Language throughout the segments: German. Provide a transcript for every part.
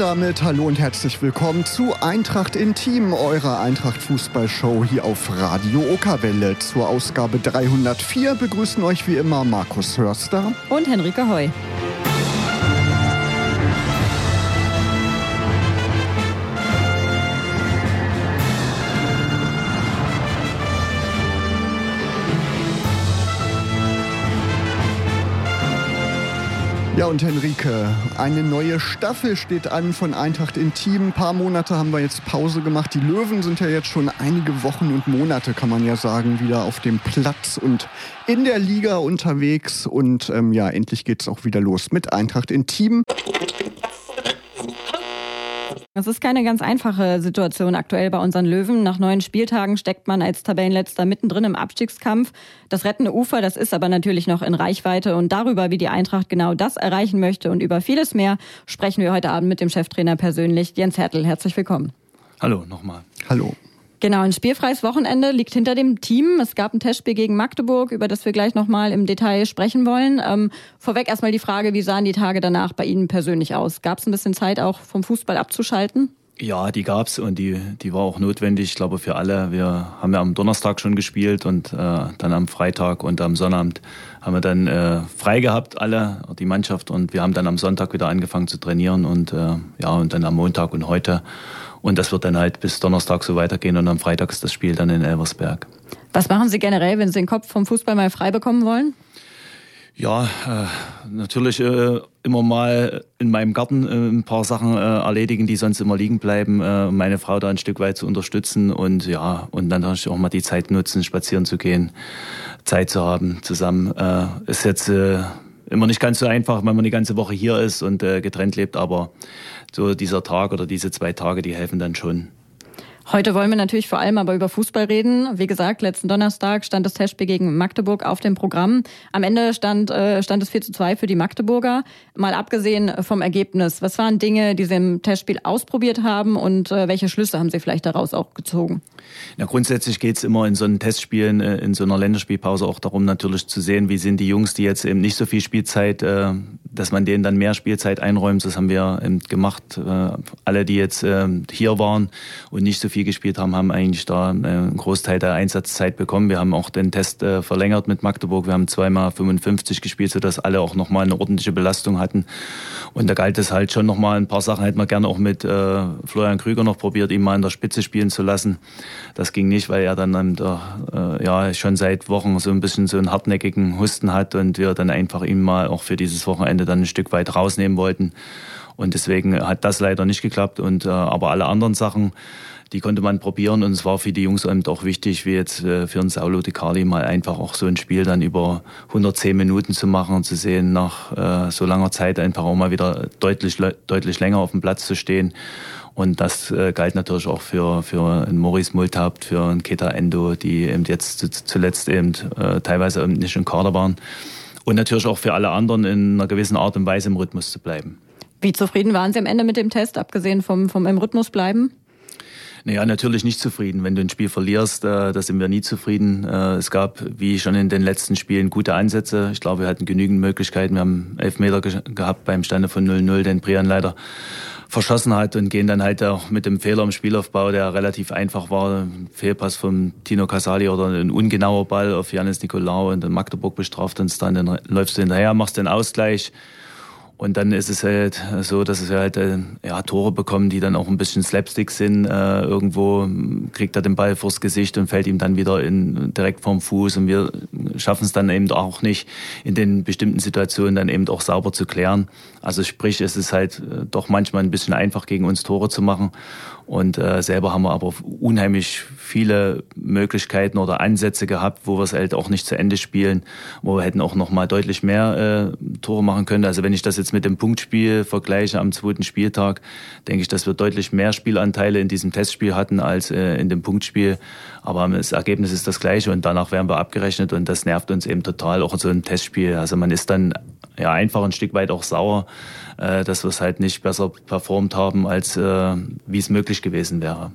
Und damit hallo und herzlich willkommen zu Eintracht Intim, eurer Eintracht Fußballshow hier auf Radio Okerwelle. Zur Ausgabe 304 begrüßen euch wie immer Markus Hörster und Henrike Heu. Ja, und Henrike, eine neue Staffel steht an von Eintracht Intim. Ein paar Monate haben wir jetzt Pause gemacht. Die Löwen sind ja jetzt schon einige Wochen und Monate, kann man ja sagen, wieder auf dem Platz und in der Liga unterwegs. Und ähm, ja, endlich geht es auch wieder los mit Eintracht Intim. Es ist keine ganz einfache Situation aktuell bei unseren Löwen. Nach neun Spieltagen steckt man als Tabellenletzter mittendrin im Abstiegskampf. Das rettende Ufer, das ist aber natürlich noch in Reichweite. Und darüber, wie die Eintracht genau das erreichen möchte und über vieles mehr, sprechen wir heute Abend mit dem Cheftrainer persönlich, Jens Hertel. Herzlich willkommen. Hallo, nochmal. Hallo. Genau, ein spielfreies Wochenende liegt hinter dem Team. Es gab ein Testspiel gegen Magdeburg, über das wir gleich nochmal im Detail sprechen wollen. Ähm, vorweg erstmal die Frage, wie sahen die Tage danach bei Ihnen persönlich aus? Gab es ein bisschen Zeit auch vom Fußball abzuschalten? Ja, die gab's und die, die war auch notwendig, ich glaube, für alle. Wir haben ja am Donnerstag schon gespielt und äh, dann am Freitag und am Sonnabend haben wir dann äh, frei gehabt, alle, die Mannschaft. Und wir haben dann am Sonntag wieder angefangen zu trainieren und äh, ja, und dann am Montag und heute. Und das wird dann halt bis Donnerstag so weitergehen und am Freitag ist das Spiel dann in Elversberg. Was machen Sie generell, wenn Sie den Kopf vom Fußball mal frei bekommen wollen? Ja, äh, natürlich äh, immer mal in meinem Garten äh, ein paar Sachen erledigen, die sonst immer liegen bleiben, äh, meine Frau da ein Stück weit zu unterstützen und ja, und dann natürlich auch mal die Zeit nutzen, spazieren zu gehen, Zeit zu haben zusammen. Ist jetzt immer nicht ganz so einfach, wenn man die ganze Woche hier ist und getrennt lebt, aber so dieser Tag oder diese zwei Tage, die helfen dann schon. Heute wollen wir natürlich vor allem aber über Fußball reden. Wie gesagt, letzten Donnerstag stand das Testspiel gegen Magdeburg auf dem Programm. Am Ende stand, äh, stand es 4 zu 2 für die Magdeburger. Mal abgesehen vom Ergebnis, was waren Dinge, die Sie im Testspiel ausprobiert haben und äh, welche Schlüsse haben Sie vielleicht daraus auch gezogen? Ja, grundsätzlich geht es immer in so einem Testspielen, äh, in so einer Länderspielpause auch darum, natürlich zu sehen, wie sind die Jungs, die jetzt eben nicht so viel Spielzeit, äh, dass man denen dann mehr Spielzeit einräumt. Das haben wir eben gemacht. Äh, alle, die jetzt äh, hier waren und nicht so viel gespielt haben, haben eigentlich da äh, einen Großteil der Einsatzzeit bekommen. Wir haben auch den Test äh, verlängert mit Magdeburg. Wir haben zweimal 55 gespielt, sodass alle auch nochmal eine ordentliche Belastung hatten. Und da galt es halt schon nochmal ein paar Sachen, hätten wir gerne auch mit äh, Florian Krüger noch probiert, ihn mal in der Spitze spielen zu lassen. Das ging nicht, weil er dann der, äh, ja schon seit Wochen so ein bisschen so einen hartnäckigen Husten hat und wir dann einfach ihn mal auch für dieses Wochenende dann ein Stück weit rausnehmen wollten. Und deswegen hat das leider nicht geklappt. Und äh, aber alle anderen Sachen, die konnte man probieren und es war für die Jungs eben auch wichtig, wie jetzt äh, für einen Saulo Di Carli mal einfach auch so ein Spiel dann über 110 Minuten zu machen und zu sehen, nach äh, so langer Zeit einfach auch mal wieder deutlich, deutlich länger auf dem Platz zu stehen. Und das äh, galt natürlich auch für, für einen Maurice Multhaupt, für einen Keta Endo, die eben jetzt zuletzt eben teilweise eben nicht im Kader waren. Und natürlich auch für alle anderen in einer gewissen Art und Weise im Rhythmus zu bleiben. Wie zufrieden waren Sie am Ende mit dem Test, abgesehen vom, vom im Rhythmus bleiben? Naja, natürlich nicht zufrieden. Wenn du ein Spiel verlierst, äh, da sind wir nie zufrieden. Äh, es gab, wie schon in den letzten Spielen, gute Ansätze. Ich glaube, wir hatten genügend Möglichkeiten. Wir haben elf Meter ge gehabt beim Stande von 0-0, den Brian leider verschossen hat und gehen dann halt auch mit dem Fehler im Spielaufbau, der relativ einfach war, ein Fehlpass von Tino Casali oder ein ungenauer Ball auf Janis Nikolaou und dann Magdeburg bestraft uns dann, dann läufst du hinterher, machst den Ausgleich, und dann ist es halt so, dass es halt äh, ja, Tore bekommen, die dann auch ein bisschen Slapstick sind. Äh, irgendwo kriegt er den Ball vors Gesicht und fällt ihm dann wieder in, direkt vorm Fuß. Und wir schaffen es dann eben auch nicht, in den bestimmten Situationen dann eben auch sauber zu klären. Also sprich, es ist halt äh, doch manchmal ein bisschen einfach, gegen uns Tore zu machen. Und äh, selber haben wir aber unheimlich viele Möglichkeiten oder Ansätze gehabt, wo wir es halt auch nicht zu Ende spielen, wo wir hätten auch noch mal deutlich mehr äh, Tore machen können. Also wenn ich das jetzt mit dem Punktspiel vergleiche am zweiten Spieltag, denke ich, dass wir deutlich mehr Spielanteile in diesem Testspiel hatten als äh, in dem Punktspiel. Aber das Ergebnis ist das gleiche und danach werden wir abgerechnet und das nervt uns eben total, auch in so einem Testspiel. Also man ist dann ja einfach ein Stück weit auch sauer, äh, dass wir es halt nicht besser performt haben, als äh, wie es möglich gewesen wäre.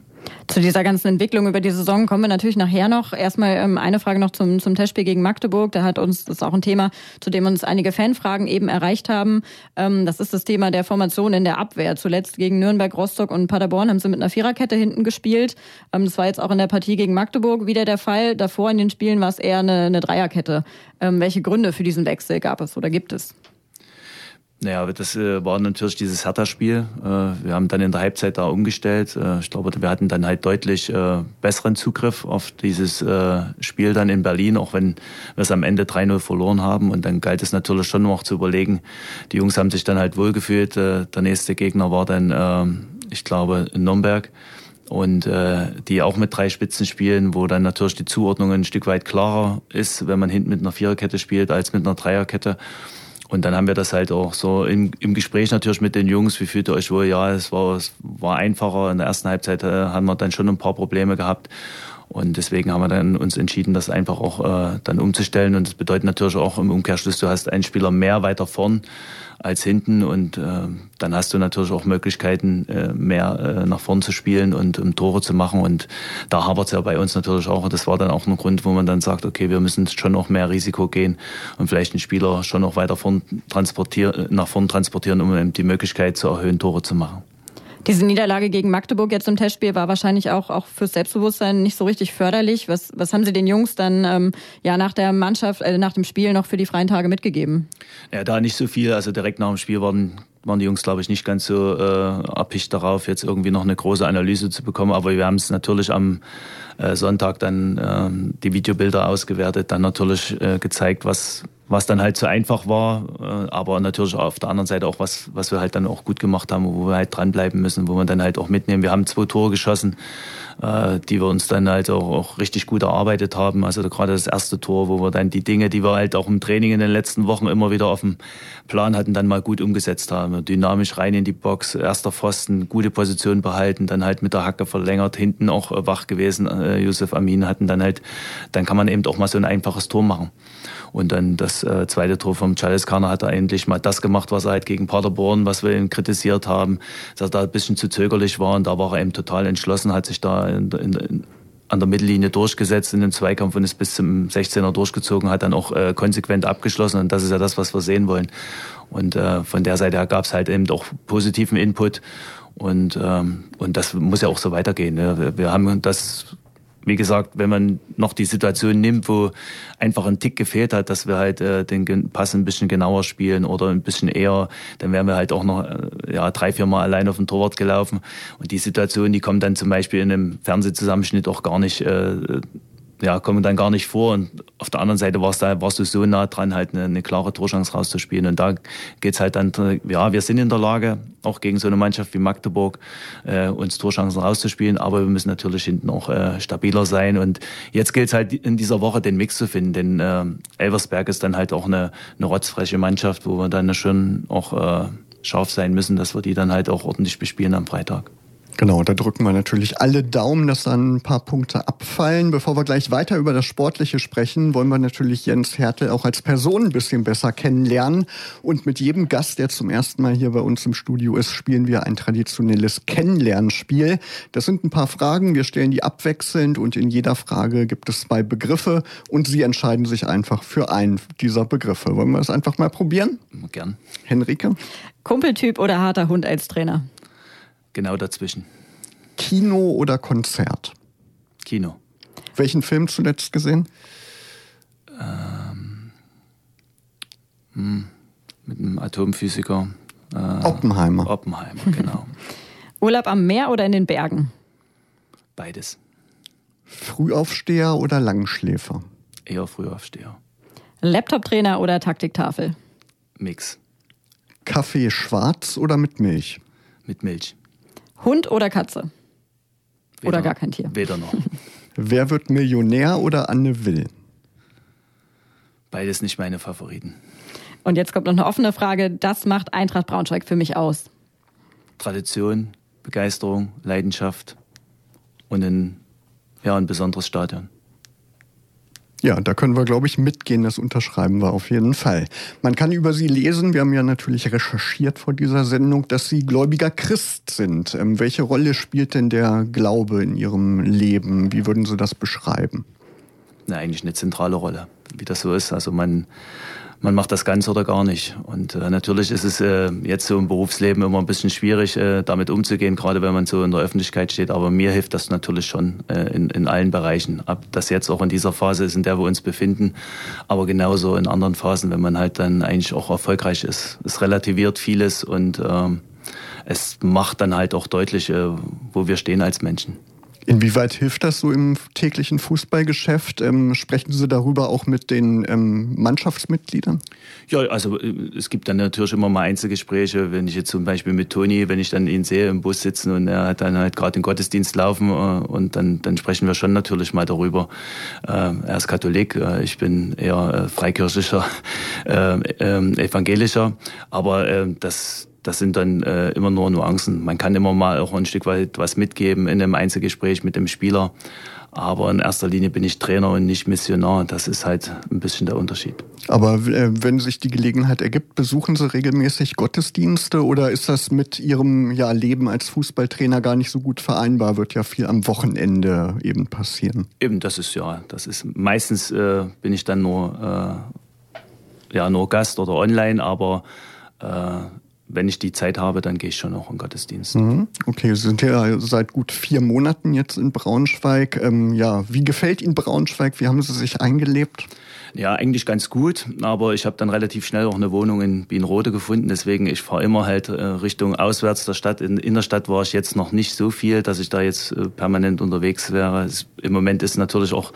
Zu dieser ganzen Entwicklung über die Saison kommen wir natürlich nachher noch. Erstmal ähm, eine Frage noch zum, zum Testspiel gegen Magdeburg. Da hat uns, das ist auch ein Thema, zu dem uns einige Fanfragen eben erreicht haben. Ähm, das ist das Thema der Formation in der Abwehr. Zuletzt gegen Nürnberg, Rostock und Paderborn haben sie mit einer Viererkette hinten gespielt. Ähm, das war jetzt auch in der Partie gegen Magdeburg wieder der Fall. Davor in den Spielen war es eher eine, eine Dreierkette. Ähm, welche Gründe für diesen Wechsel gab es oder gibt es? Naja, das äh, war natürlich dieses Hertha-Spiel. Äh, wir haben dann in der Halbzeit da umgestellt. Äh, ich glaube, wir hatten dann halt deutlich besseren Zugriff auf dieses Spiel dann in Berlin, auch wenn wir es am Ende 3-0 verloren haben. Und dann galt es natürlich schon noch zu überlegen. Die Jungs haben sich dann halt wohlgefühlt. Der nächste Gegner war dann, äh, ich glaube, in Nürnberg und äh, die auch mit drei Spitzen spielen, wo dann natürlich die Zuordnung ein Stück weit klarer ist, wenn man hinten mit einer Viererkette spielt, als mit einer Dreierkette. Und dann haben wir das halt auch so im, im Gespräch natürlich mit den Jungs, wie fühlt ihr euch wohl? Ja, es war, es war einfacher. In der ersten Halbzeit äh, haben wir dann schon ein paar Probleme gehabt. Und deswegen haben wir dann uns entschieden, das einfach auch äh, dann umzustellen. Und das bedeutet natürlich auch im Umkehrschluss, du hast einen Spieler mehr weiter vorn als hinten und äh, dann hast du natürlich auch Möglichkeiten, äh, mehr äh, nach vorn zu spielen und um Tore zu machen und da hapert es ja bei uns natürlich auch und das war dann auch ein Grund, wo man dann sagt, okay, wir müssen schon noch mehr Risiko gehen und vielleicht einen Spieler schon noch weiter vorn transportieren, nach vorn transportieren, um die Möglichkeit zu erhöhen, Tore zu machen. Diese Niederlage gegen Magdeburg jetzt im Testspiel war wahrscheinlich auch, auch fürs Selbstbewusstsein nicht so richtig förderlich. Was, was haben Sie den Jungs dann ähm, ja nach der Mannschaft, äh, nach dem Spiel noch für die freien Tage mitgegeben? Ja, da nicht so viel. Also direkt nach dem Spiel waren waren die Jungs, glaube ich, nicht ganz so äh, abhicht darauf, jetzt irgendwie noch eine große Analyse zu bekommen. Aber wir haben es natürlich am äh, Sonntag dann äh, die Videobilder ausgewertet, dann natürlich äh, gezeigt, was, was dann halt zu einfach war, äh, aber natürlich auf der anderen Seite auch was, was wir halt dann auch gut gemacht haben, wo wir halt dranbleiben müssen, wo wir dann halt auch mitnehmen. Wir haben zwei Tore geschossen, äh, die wir uns dann halt auch, auch richtig gut erarbeitet haben. Also gerade das erste Tor, wo wir dann die Dinge, die wir halt auch im Training in den letzten Wochen immer wieder auf dem Plan hatten, dann mal gut umgesetzt haben. Dynamisch rein in die Box, erster Pfosten, gute Position behalten, dann halt mit der Hacke verlängert, hinten auch wach gewesen. Äh, Yusuf Amin hatten dann halt, dann kann man eben auch mal so ein einfaches Tor machen. Und dann das äh, zweite Tor vom Charles Karner hat er endlich mal das gemacht, was er halt gegen Paderborn, was wir ihn kritisiert haben, dass er da ein bisschen zu zögerlich war. Und da war er eben total entschlossen, hat sich da in, in, in an der Mittellinie durchgesetzt in den Zweikampf und ist bis zum 16er durchgezogen, hat dann auch äh, konsequent abgeschlossen und das ist ja das, was wir sehen wollen. Und äh, von der Seite her gab es halt eben auch positiven Input und, ähm, und das muss ja auch so weitergehen. Ne? Wir, wir haben das wie gesagt, wenn man noch die Situation nimmt, wo einfach ein Tick gefehlt hat, dass wir halt äh, den Pass ein bisschen genauer spielen oder ein bisschen eher, dann wären wir halt auch noch äh, ja, drei, vier Mal allein auf den Torwart gelaufen. Und die Situation, die kommt dann zum Beispiel in einem Fernsehzusammenschnitt auch gar nicht äh, ja, kommen dann gar nicht vor. Und auf der anderen Seite warst, da, warst du so nah dran, halt eine, eine klare Torchance rauszuspielen. Und da geht's halt dann, ja, wir sind in der Lage, auch gegen so eine Mannschaft wie Magdeburg, äh, uns Torchancen rauszuspielen. Aber wir müssen natürlich hinten auch äh, stabiler sein. Und jetzt gilt es halt in dieser Woche den Mix zu finden. Denn äh, Elversberg ist dann halt auch eine, eine rotzfreche Mannschaft, wo wir dann schon auch äh, scharf sein müssen, dass wir die dann halt auch ordentlich bespielen am Freitag. Genau, da drücken wir natürlich alle Daumen, dass dann ein paar Punkte abfallen. Bevor wir gleich weiter über das Sportliche sprechen, wollen wir natürlich Jens Hertel auch als Person ein bisschen besser kennenlernen. Und mit jedem Gast, der zum ersten Mal hier bei uns im Studio ist, spielen wir ein traditionelles Kennenlernspiel. Das sind ein paar Fragen, wir stellen die abwechselnd und in jeder Frage gibt es zwei Begriffe und Sie entscheiden sich einfach für einen dieser Begriffe. Wollen wir das einfach mal probieren? Gern. Henrike? Kumpeltyp oder harter Hund als Trainer? Genau dazwischen. Kino oder Konzert? Kino. Welchen Film zuletzt gesehen? Ähm, hm, mit einem Atomphysiker. Äh, Oppenheimer. Oppenheimer, genau. Urlaub am Meer oder in den Bergen? Beides. Frühaufsteher oder Langschläfer? Eher Frühaufsteher. Laptop-Trainer oder Taktiktafel? Mix. Kaffee schwarz oder mit Milch? Mit Milch. Hund oder Katze? Weder, oder gar kein Tier? Weder noch. Wer wird Millionär oder Anne Will? Beides nicht meine Favoriten. Und jetzt kommt noch eine offene Frage. Das macht Eintracht Braunschweig für mich aus. Tradition, Begeisterung, Leidenschaft und ein, ja, ein besonderes Stadion. Ja, da können wir, glaube ich, mitgehen. Das unterschreiben wir auf jeden Fall. Man kann über Sie lesen, wir haben ja natürlich recherchiert vor dieser Sendung, dass Sie gläubiger Christ sind. Ähm, welche Rolle spielt denn der Glaube in Ihrem Leben? Wie würden Sie das beschreiben? Na, eigentlich eine zentrale Rolle, wie das so ist. Also man man macht das ganz oder gar nicht. Und äh, natürlich ist es äh, jetzt so im Berufsleben immer ein bisschen schwierig, äh, damit umzugehen, gerade wenn man so in der Öffentlichkeit steht. Aber mir hilft das natürlich schon äh, in, in allen Bereichen. Ob das jetzt auch in dieser Phase ist, in der wir uns befinden, aber genauso in anderen Phasen, wenn man halt dann eigentlich auch erfolgreich ist. Es relativiert vieles und äh, es macht dann halt auch deutlich, äh, wo wir stehen als Menschen. Inwieweit hilft das so im täglichen Fußballgeschäft? Ähm, sprechen Sie darüber auch mit den ähm, Mannschaftsmitgliedern? Ja, also äh, es gibt dann natürlich immer mal Einzelgespräche, wenn ich jetzt zum Beispiel mit Toni, wenn ich dann ihn sehe im Bus sitzen und er hat dann halt gerade den Gottesdienst laufen äh, und dann, dann sprechen wir schon natürlich mal darüber. Äh, er ist Katholik, äh, ich bin eher äh, freikirchlicher, äh, evangelischer, aber das das sind dann äh, immer nur Nuancen. Man kann immer mal auch ein Stück weit was mitgeben in einem Einzelgespräch mit dem Spieler. Aber in erster Linie bin ich Trainer und nicht Missionar. Das ist halt ein bisschen der Unterschied. Aber äh, wenn sich die Gelegenheit ergibt, besuchen Sie regelmäßig Gottesdienste oder ist das mit Ihrem ja, Leben als Fußballtrainer gar nicht so gut vereinbar? Wird ja viel am Wochenende eben passieren. Eben, das ist ja, das ist meistens äh, bin ich dann nur, äh, ja, nur Gast oder online, aber äh, wenn ich die Zeit habe, dann gehe ich schon auch in Gottesdienst. Mhm. Okay, Sie sind ja seit gut vier Monaten jetzt in Braunschweig. Ähm, ja, wie gefällt Ihnen Braunschweig? Wie haben Sie sich eingelebt? Ja, eigentlich ganz gut, aber ich habe dann relativ schnell auch eine Wohnung in Bienrode gefunden. Deswegen, ich fahre immer halt äh, Richtung auswärts der Stadt. In, in der Stadt war ich jetzt noch nicht so viel, dass ich da jetzt äh, permanent unterwegs wäre. Es, Im Moment ist natürlich auch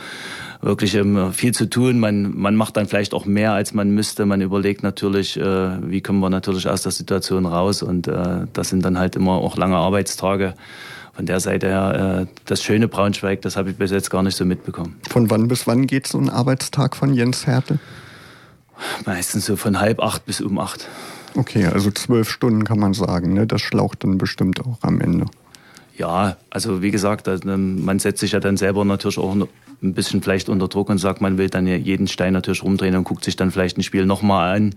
wirklich ähm, viel zu tun. Man, man macht dann vielleicht auch mehr, als man müsste. Man überlegt natürlich, äh, wie kommen wir natürlich aus der Situation raus. Und äh, das sind dann halt immer auch lange Arbeitstage. Von der Seite her, äh, das schöne Braunschweig, das habe ich bis jetzt gar nicht so mitbekommen. Von wann bis wann geht so ein Arbeitstag von Jens Härte? Meistens so von halb acht bis um acht. Okay, also zwölf Stunden kann man sagen. Ne? Das schlaucht dann bestimmt auch am Ende. Ja, also wie gesagt, ähm, man setzt sich ja dann selber natürlich auch ein bisschen vielleicht unter Druck und sagt, man will dann jeden Stein natürlich rumdrehen und guckt sich dann vielleicht ein Spiel nochmal an,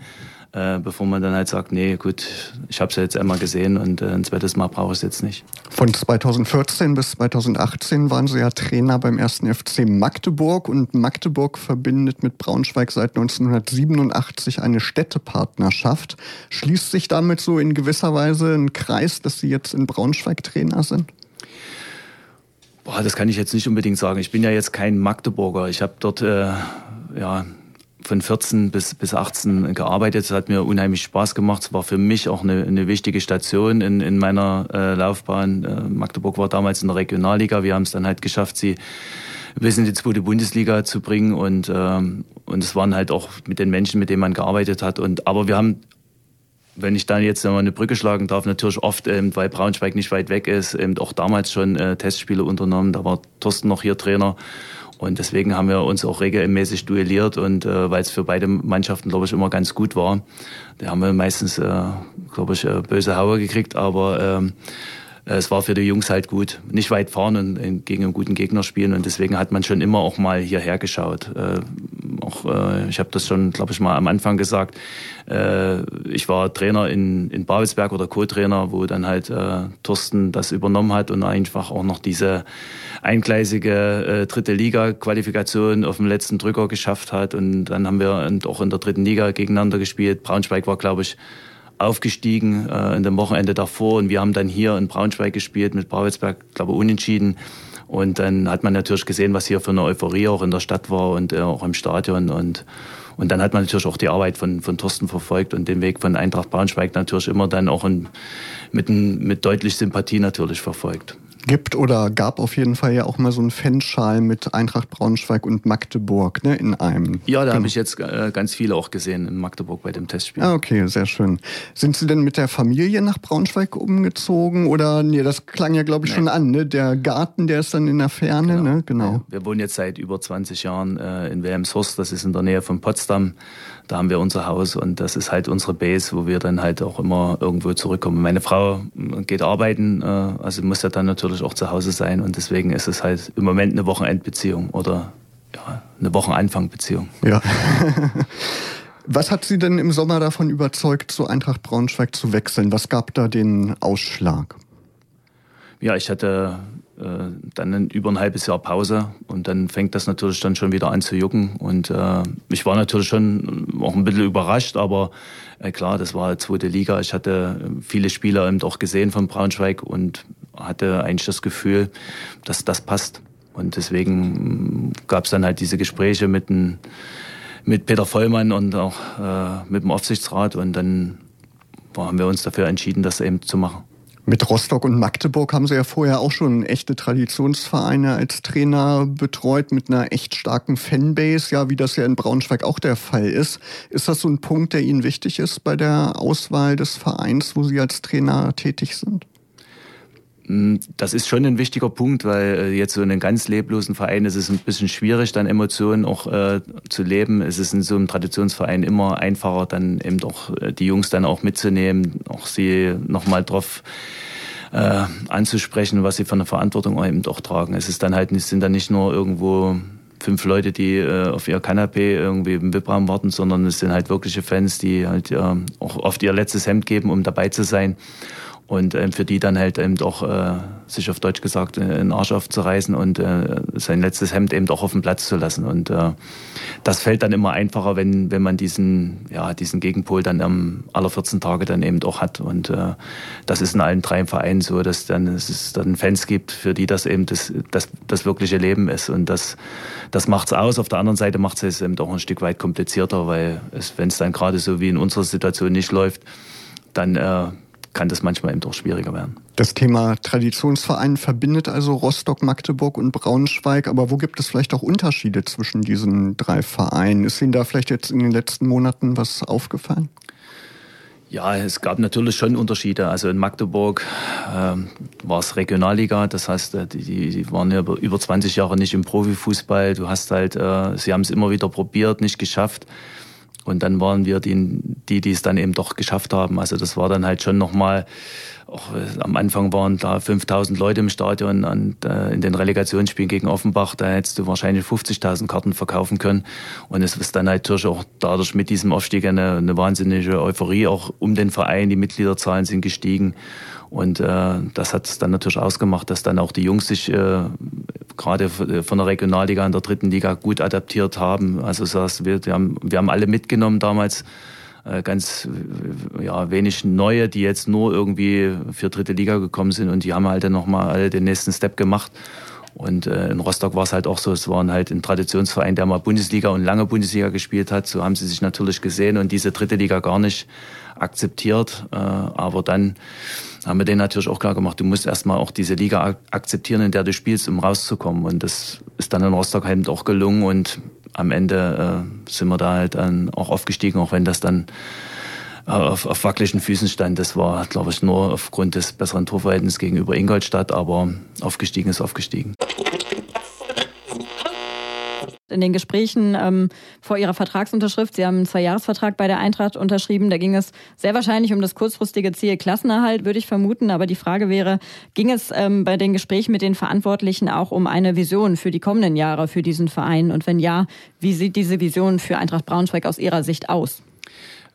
äh, bevor man dann halt sagt, nee, gut, ich habe es ja jetzt einmal gesehen und äh, ein zweites Mal brauche ich es jetzt nicht. Von 2014 bis 2018 waren Sie ja Trainer beim ersten FC Magdeburg und Magdeburg verbindet mit Braunschweig seit 1987 eine Städtepartnerschaft. Schließt sich damit so in gewisser Weise ein Kreis, dass Sie jetzt in Braunschweig Trainer sind? Boah, das kann ich jetzt nicht unbedingt sagen. Ich bin ja jetzt kein Magdeburger. Ich habe dort äh, ja, von 14 bis, bis 18 gearbeitet. Es hat mir unheimlich Spaß gemacht. Es war für mich auch eine, eine wichtige Station in, in meiner äh, Laufbahn. Äh, Magdeburg war damals in der Regionalliga. Wir haben es dann halt geschafft, sie bis in die zweite Bundesliga zu bringen. Und, ähm, und es waren halt auch mit den Menschen, mit denen man gearbeitet hat. Und, aber wir haben wenn ich dann jetzt mal eine Brücke schlagen darf, natürlich oft, ähm, weil Braunschweig nicht weit weg ist, eben auch damals schon äh, Testspiele unternommen. Da war Thorsten noch hier Trainer. Und deswegen haben wir uns auch regelmäßig duelliert und äh, weil es für beide Mannschaften, glaube ich, immer ganz gut war. Da haben wir meistens, äh, glaube ich, äh, böse Haue gekriegt, aber äh, es war für die Jungs halt gut. Nicht weit fahren und gegen einen guten Gegner spielen. Und deswegen hat man schon immer auch mal hierher geschaut. Äh, auch, äh, ich habe das schon, glaube ich, mal am Anfang gesagt. Äh, ich war Trainer in, in Babelsberg oder Co-Trainer, wo dann halt äh, Thorsten das übernommen hat und einfach auch noch diese eingleisige äh, dritte Liga-Qualifikation auf dem letzten Drücker geschafft hat. Und dann haben wir auch in der dritten Liga gegeneinander gespielt. Braunschweig war, glaube ich, aufgestiegen äh, in dem Wochenende davor und wir haben dann hier in Braunschweig gespielt mit Braunschweig, glaube unentschieden. Und dann hat man natürlich gesehen, was hier für eine Euphorie auch in der Stadt war und äh, auch im Stadion. Und, und dann hat man natürlich auch die Arbeit von, von Thorsten verfolgt und den Weg von Eintracht Braunschweig natürlich immer dann auch in, mit, mit deutlich Sympathie natürlich verfolgt gibt oder gab auf jeden Fall ja auch mal so einen Fanschal mit Eintracht Braunschweig und Magdeburg ne, in einem. Ja, da genau. habe ich jetzt äh, ganz viele auch gesehen in Magdeburg bei dem Testspiel. Ah, okay, sehr schön. Sind Sie denn mit der Familie nach Braunschweig umgezogen oder nee, das klang ja glaube ich nee. schon an, ne? Der Garten, der ist dann in der Ferne, genau. ne? Genau. Wir wohnen jetzt seit über 20 Jahren äh, in Wilhelmshorst, das ist in der Nähe von Potsdam. Da haben wir unser Haus und das ist halt unsere Base, wo wir dann halt auch immer irgendwo zurückkommen. Meine Frau äh, geht arbeiten, äh, also muss ja dann natürlich auch zu Hause sein und deswegen ist es halt im Moment eine Wochenendbeziehung oder ja, eine Wochenanfang-Beziehung. Ja. Was hat Sie denn im Sommer davon überzeugt, zu Eintracht Braunschweig zu wechseln? Was gab da den Ausschlag? Ja, ich hatte dann über ein halbes Jahr Pause und dann fängt das natürlich dann schon wieder an zu jucken. Und äh, ich war natürlich schon auch ein bisschen überrascht, aber äh, klar, das war zweite Liga. Ich hatte viele Spieler eben auch gesehen von Braunschweig und hatte eigentlich das Gefühl, dass das passt. Und deswegen gab es dann halt diese Gespräche mit, ein, mit Peter Vollmann und auch äh, mit dem Aufsichtsrat und dann haben wir uns dafür entschieden, das eben zu machen. Mit Rostock und Magdeburg haben Sie ja vorher auch schon echte Traditionsvereine als Trainer betreut mit einer echt starken Fanbase, ja, wie das ja in Braunschweig auch der Fall ist. Ist das so ein Punkt, der Ihnen wichtig ist bei der Auswahl des Vereins, wo Sie als Trainer tätig sind? Mm, das ist schon ein wichtiger Punkt, weil äh, jetzt so in einem ganz leblosen Verein ist es ein bisschen schwierig, dann Emotionen auch äh, zu leben. Es ist in so einem Traditionsverein immer einfacher, dann eben auch äh, die Jungs dann auch mitzunehmen, auch sie nochmal drauf äh, anzusprechen, was sie von der Verantwortung eben auch tragen. Es ist dann halt, es sind dann nicht nur irgendwo fünf Leute, die äh, auf ihr Kanapee irgendwie im VIP-Raum warten, sondern es sind halt wirkliche Fans, die halt äh, auch oft ihr letztes Hemd geben, um dabei zu sein und ähm, für die dann halt eben doch äh, sich auf Deutsch gesagt äh, einen Arsch aufzureißen und äh, sein letztes Hemd eben doch auf den Platz zu lassen. Und äh, das fällt dann immer einfacher, wenn wenn man diesen ja diesen Gegenpol dann am aller 14 Tage dann eben doch hat. Und äh, das ist in allen drei Vereinen so, dass dann es ist dann Fans gibt, für die das eben das das, das wirkliche Leben ist. Und das das macht's aus. Auf der anderen Seite macht es eben doch ein Stück weit komplizierter, weil es wenn es dann gerade so wie in unserer Situation nicht läuft, dann äh, kann das manchmal eben doch schwieriger werden. Das Thema Traditionsverein verbindet also Rostock, Magdeburg und Braunschweig. Aber wo gibt es vielleicht auch Unterschiede zwischen diesen drei Vereinen? Ist Ihnen da vielleicht jetzt in den letzten Monaten was aufgefallen? Ja, es gab natürlich schon Unterschiede. Also in Magdeburg ähm, war es Regionalliga, das heißt, äh, die, die waren ja über 20 Jahre nicht im Profifußball. Du hast halt, äh, sie haben es immer wieder probiert, nicht geschafft. Und dann waren wir die, die, die es dann eben doch geschafft haben. Also das war dann halt schon nochmal, auch, äh, am Anfang waren da 5000 Leute im Stadion und äh, in den Relegationsspielen gegen Offenbach, da hättest du wahrscheinlich 50.000 Karten verkaufen können. Und es ist dann halt natürlich auch dadurch mit diesem Aufstieg eine, eine wahnsinnige Euphorie auch um den Verein. Die Mitgliederzahlen sind gestiegen. Und äh, das hat es dann natürlich ausgemacht, dass dann auch die Jungs sich äh, gerade von der Regionalliga in der dritten Liga gut adaptiert haben. Also das heißt, wir, wir, haben, wir haben alle mitgenommen damals, äh, ganz äh, ja, wenig Neue, die jetzt nur irgendwie für dritte Liga gekommen sind und die haben halt dann nochmal alle den nächsten Step gemacht. Und äh, in Rostock war es halt auch so, es waren halt ein Traditionsverein, der mal Bundesliga und lange Bundesliga gespielt hat. So haben sie sich natürlich gesehen und diese dritte Liga gar nicht akzeptiert. Äh, aber dann haben wir denen natürlich auch klar gemacht, du musst erstmal auch diese Liga akzeptieren, in der du spielst, um rauszukommen. Und das ist dann in Rostock halt auch gelungen und am Ende äh, sind wir da halt dann auch aufgestiegen, auch wenn das dann äh, auf, auf wackeligen Füßen stand. Das war, glaube ich, nur aufgrund des besseren Torverhältnisses gegenüber Ingolstadt, aber aufgestiegen ist aufgestiegen in den Gesprächen ähm, vor Ihrer Vertragsunterschrift. Sie haben einen Zweijahresvertrag bei der Eintracht unterschrieben. Da ging es sehr wahrscheinlich um das kurzfristige Ziel Klassenerhalt, würde ich vermuten. Aber die Frage wäre, ging es ähm, bei den Gesprächen mit den Verantwortlichen auch um eine Vision für die kommenden Jahre für diesen Verein? Und wenn ja, wie sieht diese Vision für Eintracht Braunschweig aus Ihrer Sicht aus?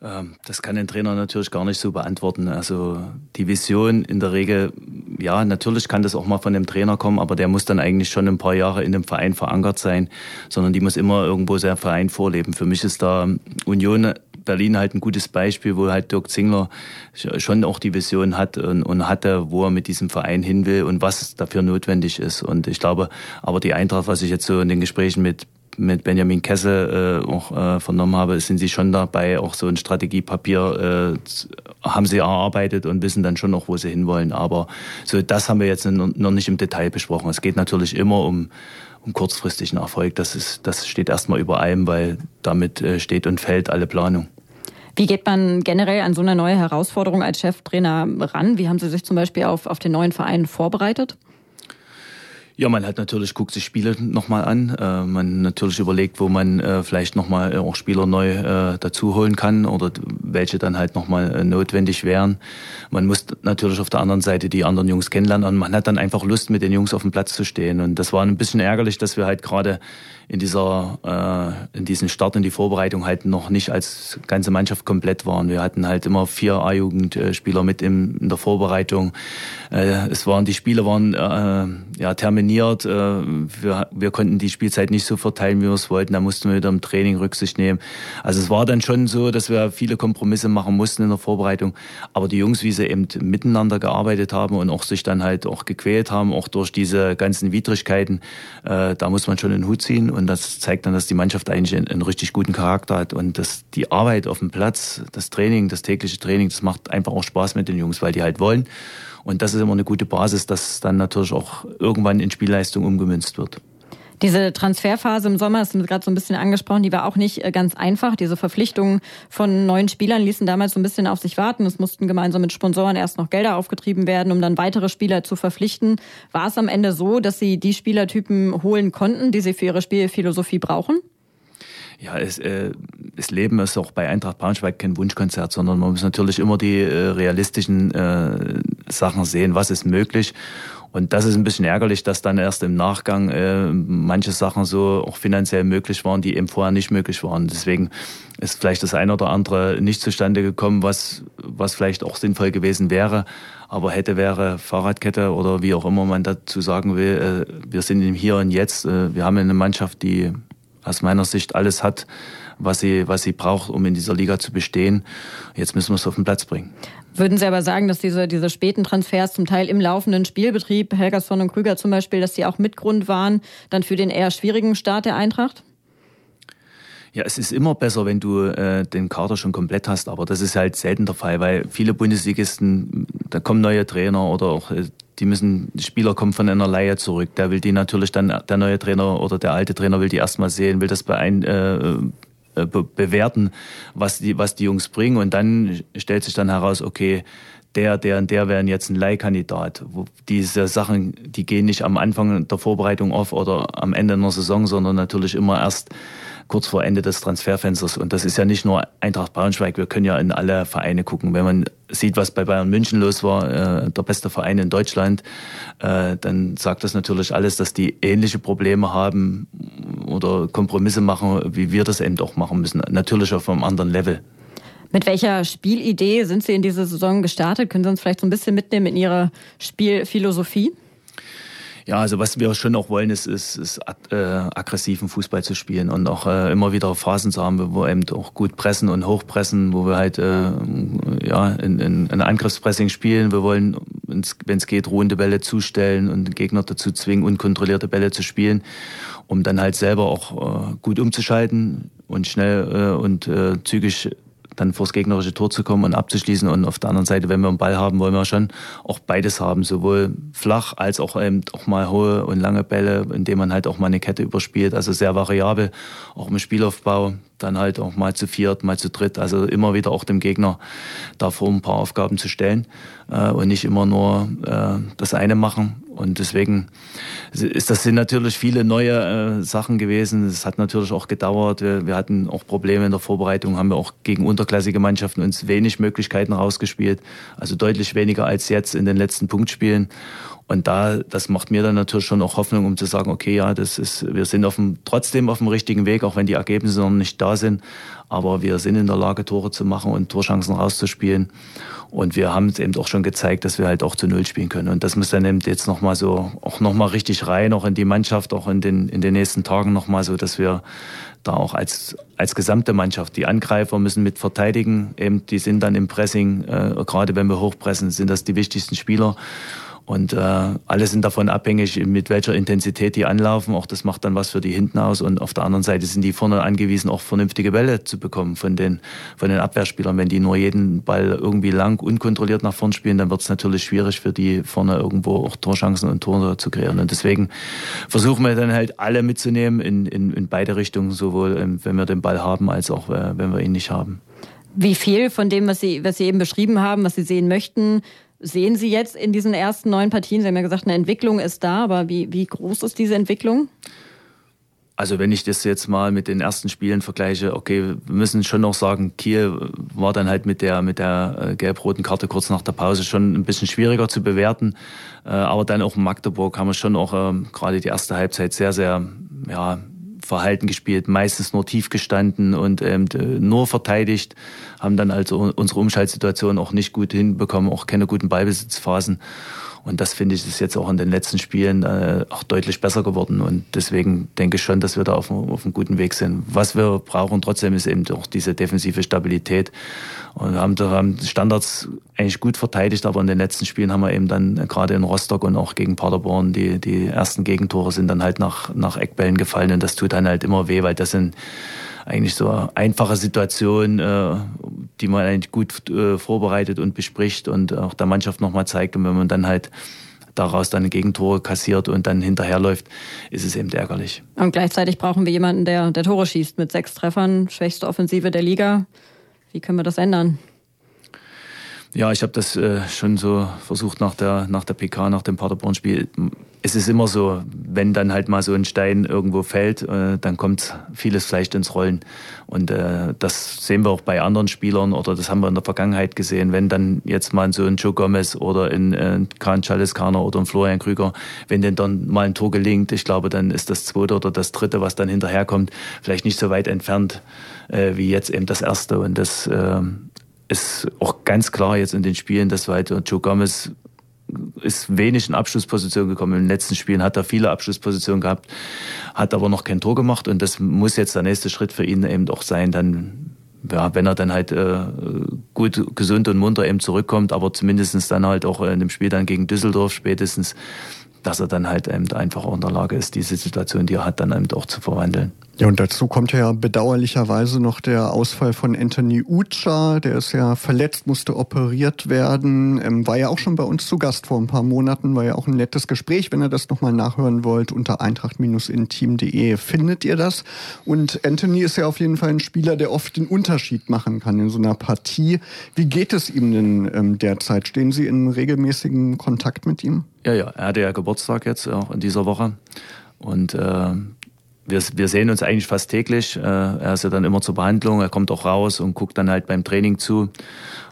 Ähm, das kann ein Trainer natürlich gar nicht so beantworten. Also die Vision in der Regel, ja, natürlich kann das auch mal von dem Trainer kommen, aber der muss dann eigentlich schon ein paar Jahre in dem Verein verankert sein, sondern die muss immer irgendwo sein Verein vorleben. Für mich ist da Union Berlin halt ein gutes Beispiel, wo halt Dirk Zingler schon auch die Vision hat und, und, hatte, wo er mit diesem Verein hin will und was dafür notwendig ist. Und ich glaube, aber die Eintracht, was ich jetzt so in den Gesprächen mit mit Benjamin Kessel äh, auch äh, vernommen habe, sind sie schon dabei, auch so ein Strategiepapier äh, haben sie erarbeitet und wissen dann schon noch, wo sie hinwollen. Aber so das haben wir jetzt noch nicht im Detail besprochen. Es geht natürlich immer um, um kurzfristigen Erfolg. Das, ist, das steht erstmal über allem, weil damit äh, steht und fällt alle Planung. Wie geht man generell an so eine neue Herausforderung als Cheftrainer ran? Wie haben Sie sich zum Beispiel auf, auf den neuen Verein vorbereitet? Ja, man hat natürlich, guckt sich Spiele nochmal an. Äh, man natürlich überlegt, wo man äh, vielleicht nochmal äh, auch Spieler neu äh, dazu holen kann oder welche dann halt nochmal äh, notwendig wären. Man muss natürlich auf der anderen Seite die anderen Jungs kennenlernen und man hat dann einfach Lust, mit den Jungs auf dem Platz zu stehen. Und das war ein bisschen ärgerlich, dass wir halt gerade in dieser, äh, in diesem Start in die Vorbereitung halt noch nicht als ganze Mannschaft komplett waren. Wir hatten halt immer vier A-Jugendspieler mit in, in der Vorbereitung. Äh, es waren, die Spiele waren äh, ja terminiert. Äh, wir, wir konnten die Spielzeit nicht so verteilen, wie wir es wollten. Da mussten wir wieder im Training Rücksicht nehmen. Also es war dann schon so, dass wir viele Kompromisse machen mussten in der Vorbereitung. Aber die Jungs, wie sie eben miteinander gearbeitet haben und auch sich dann halt auch gequält haben, auch durch diese ganzen Widrigkeiten, äh, da muss man schon den Hut ziehen. Und das zeigt dann, dass die Mannschaft eigentlich einen, einen richtig guten Charakter hat und dass die Arbeit auf dem Platz, das Training, das tägliche Training, das macht einfach auch Spaß mit den Jungs, weil die halt wollen. Und das ist immer eine gute Basis, dass dann natürlich auch irgendwann in Spielleistung umgemünzt wird. Diese Transferphase im Sommer, das haben wir gerade so ein bisschen angesprochen, die war auch nicht äh, ganz einfach. Diese Verpflichtungen von neuen Spielern ließen damals so ein bisschen auf sich warten. Es mussten gemeinsam mit Sponsoren erst noch Gelder aufgetrieben werden, um dann weitere Spieler zu verpflichten. War es am Ende so, dass Sie die Spielertypen holen konnten, die Sie für Ihre Spielphilosophie brauchen? ja, es, äh, das Leben ist auch bei Eintracht Braunschweig kein Wunschkonzert, sondern man muss natürlich immer die äh, realistischen äh, Sachen sehen, was ist möglich. Und das ist ein bisschen ärgerlich, dass dann erst im Nachgang äh, manche Sachen so auch finanziell möglich waren, die eben vorher nicht möglich waren. Deswegen ist vielleicht das eine oder andere nicht zustande gekommen, was, was vielleicht auch sinnvoll gewesen wäre. Aber hätte, wäre Fahrradkette oder wie auch immer man dazu sagen will, äh, wir sind im Hier und Jetzt. Äh, wir haben eine Mannschaft, die aus meiner Sicht alles hat, was sie, was sie braucht, um in dieser Liga zu bestehen. Jetzt müssen wir es auf den Platz bringen. Würden Sie aber sagen, dass diese, diese späten Transfers zum Teil im laufenden Spielbetrieb, Helgersson und Krüger zum Beispiel, dass die auch Mitgrund waren dann für den eher schwierigen Start der Eintracht? Ja, es ist immer besser, wenn du äh, den Kader schon komplett hast, aber das ist halt selten der Fall, weil viele Bundesligisten, da kommen neue Trainer oder auch äh, die müssen, Spieler kommen von einer Leihe zurück. Der will die natürlich dann, der neue Trainer oder der alte Trainer will die erstmal sehen, will das beein, äh, bewerten, was die, was die Jungs bringen. Und dann stellt sich dann heraus, okay, der, der und der wären jetzt ein Leihkandidat. Diese Sachen, die gehen nicht am Anfang der Vorbereitung auf oder am Ende einer Saison, sondern natürlich immer erst kurz vor Ende des Transferfensters. Und das ist ja nicht nur Eintracht Braunschweig, wir können ja in alle Vereine gucken. Wenn man sieht, was bei Bayern München los war, äh, der beste Verein in Deutschland, äh, dann sagt das natürlich alles, dass die ähnliche Probleme haben oder Kompromisse machen, wie wir das eben auch machen müssen. Natürlich auf einem anderen Level. Mit welcher Spielidee sind Sie in diese Saison gestartet? Können Sie uns vielleicht so ein bisschen mitnehmen in Ihre Spielphilosophie? Ja, also was wir schon auch wollen, ist, ist, ist äh, aggressiven Fußball zu spielen und auch äh, immer wieder Phasen zu haben, wo wir eben auch gut pressen und hochpressen, wo wir halt äh, ja, in, in, in Angriffspressing spielen. Wir wollen, wenn es geht, ruhende Bälle zustellen und den Gegner dazu zwingen, unkontrollierte Bälle zu spielen, um dann halt selber auch äh, gut umzuschalten und schnell äh, und äh, zügig dann vors gegnerische Tor zu kommen und abzuschließen. Und auf der anderen Seite, wenn wir einen Ball haben, wollen wir schon auch beides haben, sowohl flach als auch eben auch mal hohe und lange Bälle, indem man halt auch mal eine Kette überspielt. Also sehr variabel, auch im Spielaufbau dann halt auch mal zu viert, mal zu dritt. Also immer wieder auch dem Gegner davor ein paar Aufgaben zu stellen äh, und nicht immer nur äh, das eine machen. Und deswegen ist das sind natürlich viele neue äh, Sachen gewesen. Es hat natürlich auch gedauert. Wir, wir hatten auch Probleme in der Vorbereitung, haben wir auch gegen unterklassige Mannschaften uns wenig Möglichkeiten rausgespielt. Also deutlich weniger als jetzt in den letzten Punktspielen. Und da, das macht mir dann natürlich schon auch Hoffnung, um zu sagen, okay, ja, das ist, wir sind auf dem, trotzdem auf dem richtigen Weg, auch wenn die Ergebnisse noch nicht da sind. Aber wir sind in der Lage, Tore zu machen und Torchancen rauszuspielen. Und wir haben es eben auch schon gezeigt, dass wir halt auch zu Null spielen können. Und das muss dann eben jetzt nochmal so, auch nochmal richtig rein, auch in die Mannschaft, auch in den, in den nächsten Tagen nochmal so, dass wir da auch als, als gesamte Mannschaft, die Angreifer müssen mit verteidigen, eben, die sind dann im Pressing, äh, gerade wenn wir hochpressen, sind das die wichtigsten Spieler. Und äh, alle sind davon abhängig, mit welcher Intensität die anlaufen. Auch das macht dann was für die hinten aus. Und auf der anderen Seite sind die vorne angewiesen, auch vernünftige Bälle zu bekommen von den, von den Abwehrspielern. Wenn die nur jeden Ball irgendwie lang, unkontrolliert nach vorn spielen, dann wird es natürlich schwierig für die vorne irgendwo auch Torchancen und Tore zu kreieren. Und deswegen versuchen wir dann halt alle mitzunehmen in, in, in beide Richtungen, sowohl ähm, wenn wir den Ball haben, als auch äh, wenn wir ihn nicht haben. Wie viel von dem, was Sie, was Sie eben beschrieben haben, was Sie sehen möchten, sehen Sie jetzt in diesen ersten neun Partien? Sie haben ja gesagt, eine Entwicklung ist da, aber wie, wie groß ist diese Entwicklung? Also wenn ich das jetzt mal mit den ersten Spielen vergleiche, okay, wir müssen schon noch sagen, Kiel war dann halt mit der mit der äh, gelb-roten Karte kurz nach der Pause schon ein bisschen schwieriger zu bewerten. Äh, aber dann auch in Magdeburg haben wir schon auch ähm, gerade die erste Halbzeit sehr, sehr ja, verhalten gespielt, meistens nur tief gestanden und ähm, nur verteidigt, haben dann also unsere Umschaltsituation auch nicht gut hinbekommen, auch keine guten Ballbesitzphasen. Und das finde ich ist jetzt auch in den letzten Spielen äh, auch deutlich besser geworden. Und deswegen denke ich schon, dass wir da auf, auf einem guten Weg sind. Was wir brauchen trotzdem ist eben auch diese defensive Stabilität. Und haben, haben Standards eigentlich gut verteidigt, aber in den letzten Spielen haben wir eben dann gerade in Rostock und auch gegen Paderborn die, die ersten Gegentore sind dann halt nach, nach Eckbällen gefallen. Und das tut dann halt immer weh, weil das sind eigentlich so einfache Situation, äh, die man eigentlich gut äh, vorbereitet und bespricht und auch der Mannschaft nochmal zeigt. Und wenn man dann halt daraus dann Gegentore kassiert und dann hinterherläuft, ist es eben ärgerlich. Und gleichzeitig brauchen wir jemanden, der, der Tore schießt mit sechs Treffern, schwächste Offensive der Liga. Wie können wir das ändern? Ja, ich habe das äh, schon so versucht nach der, nach der PK, nach dem Paderborn-Spiel. Es ist immer so, wenn dann halt mal so ein Stein irgendwo fällt, äh, dann kommt vieles vielleicht ins Rollen. Und äh, das sehen wir auch bei anderen Spielern oder das haben wir in der Vergangenheit gesehen. Wenn dann jetzt mal so ein Joe Gomez oder ein, äh, Kahn Chaliskaner oder ein Florian Krüger, wenn denn dann mal ein Tor gelingt, ich glaube, dann ist das zweite oder das dritte, was dann hinterherkommt, vielleicht nicht so weit entfernt äh, wie jetzt eben das erste. Und das äh, ist auch ganz klar jetzt in den Spielen, dass weiter Joe Gomez ist wenig in Abschlussposition gekommen. In den letzten Spielen hat er viele Abschlusspositionen gehabt, hat aber noch kein Tor gemacht und das muss jetzt der nächste Schritt für ihn eben auch sein, dann ja, wenn er dann halt äh, gut, gesund und munter eben zurückkommt, aber zumindestens dann halt auch in dem Spiel dann gegen Düsseldorf spätestens, dass er dann halt eben einfach auch in der Lage ist, diese Situation, die er hat, dann eben auch zu verwandeln. Ja, und dazu kommt ja bedauerlicherweise noch der Ausfall von Anthony Ucha. Der ist ja verletzt, musste operiert werden. Ähm, war ja auch schon bei uns zu Gast vor ein paar Monaten. War ja auch ein nettes Gespräch. Wenn ihr das nochmal nachhören wollt, unter eintracht-inteam.de findet ihr das. Und Anthony ist ja auf jeden Fall ein Spieler, der oft den Unterschied machen kann in so einer Partie. Wie geht es ihm denn ähm, derzeit? Stehen Sie in regelmäßigem Kontakt mit ihm? Ja, ja. Er hatte ja Geburtstag jetzt auch in dieser Woche. Und äh, wir, wir sehen uns eigentlich fast täglich. Äh, er ist ja dann immer zur Behandlung, er kommt auch raus und guckt dann halt beim Training zu.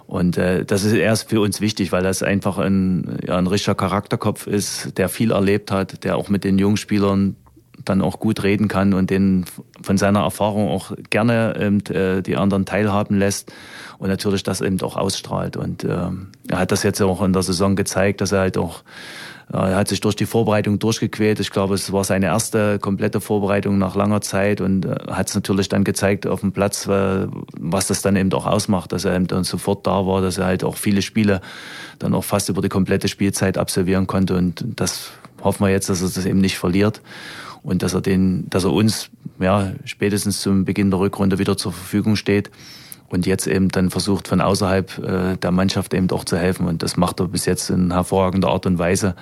Und äh, das ist erst für uns wichtig, weil das einfach ein, ja, ein richtiger Charakterkopf ist, der viel erlebt hat, der auch mit den Jungspielern dann auch gut reden kann und den von seiner Erfahrung auch gerne ähm, äh, die anderen teilhaben lässt und natürlich das eben auch ausstrahlt. Und äh, er hat das jetzt auch in der Saison gezeigt, dass er halt auch er hat sich durch die Vorbereitung durchgequält. Ich glaube, es war seine erste komplette Vorbereitung nach langer Zeit und äh, hat es natürlich dann gezeigt auf dem Platz, was das dann eben auch ausmacht, dass er eben dann sofort da war, dass er halt auch viele Spiele dann auch fast über die komplette Spielzeit absolvieren konnte und das hoffen wir jetzt, dass er das eben nicht verliert und dass er den, dass er uns ja spätestens zum Beginn der Rückrunde wieder zur Verfügung steht und jetzt eben dann versucht von außerhalb äh, der Mannschaft eben auch zu helfen. Und das macht er bis jetzt in hervorragender Art und Weise.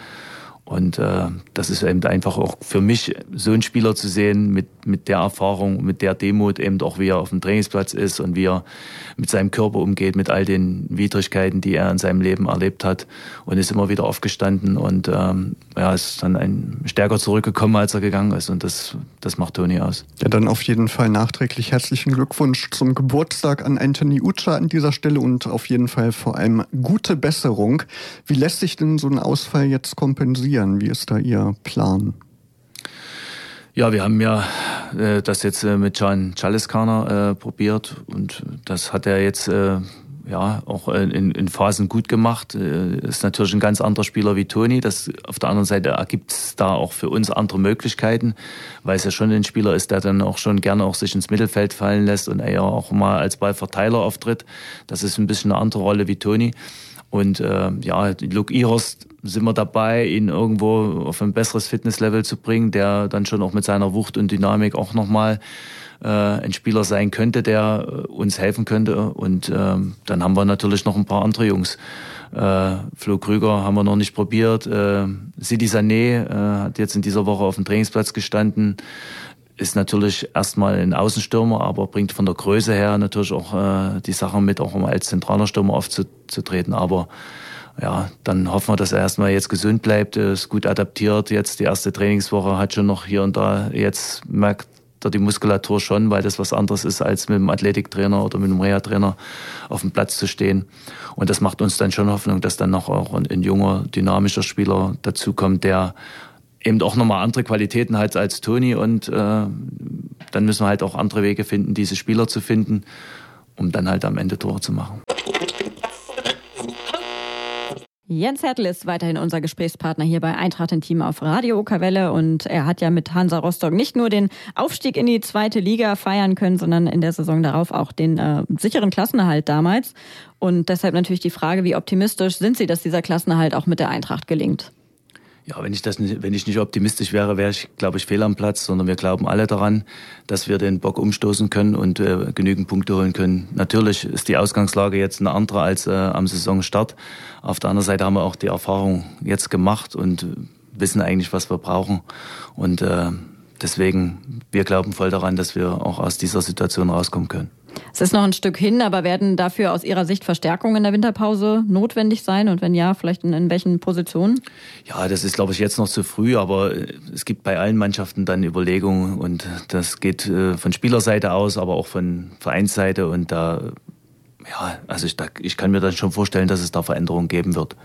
Und äh, das ist eben einfach auch für mich so ein Spieler zu sehen mit, mit der Erfahrung, mit der Demut eben auch, wie er auf dem Trainingsplatz ist und wie er mit seinem Körper umgeht, mit all den Widrigkeiten, die er in seinem Leben erlebt hat und ist immer wieder aufgestanden und ähm, ja, ist dann ein stärker zurückgekommen, als er gegangen ist und das, das macht Toni aus. Ja, dann auf jeden Fall nachträglich herzlichen Glückwunsch zum Geburtstag an Anthony Ucha an dieser Stelle und auf jeden Fall vor allem gute Besserung. Wie lässt sich denn so ein Ausfall jetzt kompensieren? Reagieren? Wie ist da Ihr Plan? Ja, wir haben ja äh, das jetzt äh, mit Can Chaliskaner äh, probiert und das hat er jetzt äh, ja auch in, in Phasen gut gemacht. Äh, ist natürlich ein ganz anderer Spieler wie Toni. Das auf der anderen Seite ergibt es da auch für uns andere Möglichkeiten, weil es ja schon ein Spieler ist, der dann auch schon gerne auch sich ins Mittelfeld fallen lässt und eher auch mal als Ballverteiler auftritt. Das ist ein bisschen eine andere Rolle wie Toni. Und äh, ja, Luke Ihorst sind wir dabei, ihn irgendwo auf ein besseres Fitnesslevel zu bringen, der dann schon auch mit seiner Wucht und Dynamik auch nochmal äh, ein Spieler sein könnte, der äh, uns helfen könnte. Und äh, dann haben wir natürlich noch ein paar andere Jungs. Äh, Flo Krüger haben wir noch nicht probiert. Äh, Sidi Sané äh, hat jetzt in dieser Woche auf dem Trainingsplatz gestanden ist natürlich erstmal ein Außenstürmer, aber bringt von der Größe her natürlich auch äh, die Sache mit, auch um als zentraler Stürmer aufzutreten. Aber ja, dann hoffen wir, dass er erstmal jetzt gesund bleibt, ist gut adaptiert. Jetzt die erste Trainingswoche hat schon noch hier und da jetzt merkt er die Muskulatur schon, weil das was anderes ist, als mit dem Athletiktrainer oder mit dem Reha-Trainer auf dem Platz zu stehen. Und das macht uns dann schon Hoffnung, dass dann noch auch ein junger, dynamischer Spieler dazukommt, der eben auch nochmal andere Qualitäten hat als Toni und äh, dann müssen wir halt auch andere Wege finden, diese Spieler zu finden, um dann halt am Ende Tore zu machen. Jens Hertel ist weiterhin unser Gesprächspartner hier bei Eintracht im Team auf Radio Okerwelle und er hat ja mit Hansa Rostock nicht nur den Aufstieg in die zweite Liga feiern können, sondern in der Saison darauf auch den äh, sicheren Klassenerhalt damals. Und deshalb natürlich die Frage, wie optimistisch sind Sie, dass dieser Klassenerhalt auch mit der Eintracht gelingt? Ja, wenn ich das nicht, wenn ich nicht optimistisch wäre, wäre ich, glaube ich, fehl am Platz, sondern wir glauben alle daran, dass wir den Bock umstoßen können und äh, genügend Punkte holen können. Natürlich ist die Ausgangslage jetzt eine andere als äh, am Saisonstart. Auf der anderen Seite haben wir auch die Erfahrung jetzt gemacht und wissen eigentlich, was wir brauchen. Und äh, deswegen, wir glauben voll daran, dass wir auch aus dieser Situation rauskommen können. Es ist noch ein Stück hin, aber werden dafür aus Ihrer Sicht Verstärkungen in der Winterpause notwendig sein? Und wenn ja, vielleicht in, in welchen Positionen? Ja, das ist, glaube ich, jetzt noch zu früh, aber äh, es gibt bei allen Mannschaften dann Überlegungen und das geht äh, von Spielerseite aus, aber auch von Vereinsseite und da, ja, also ich, da, ich kann mir dann schon vorstellen, dass es da Veränderungen geben wird.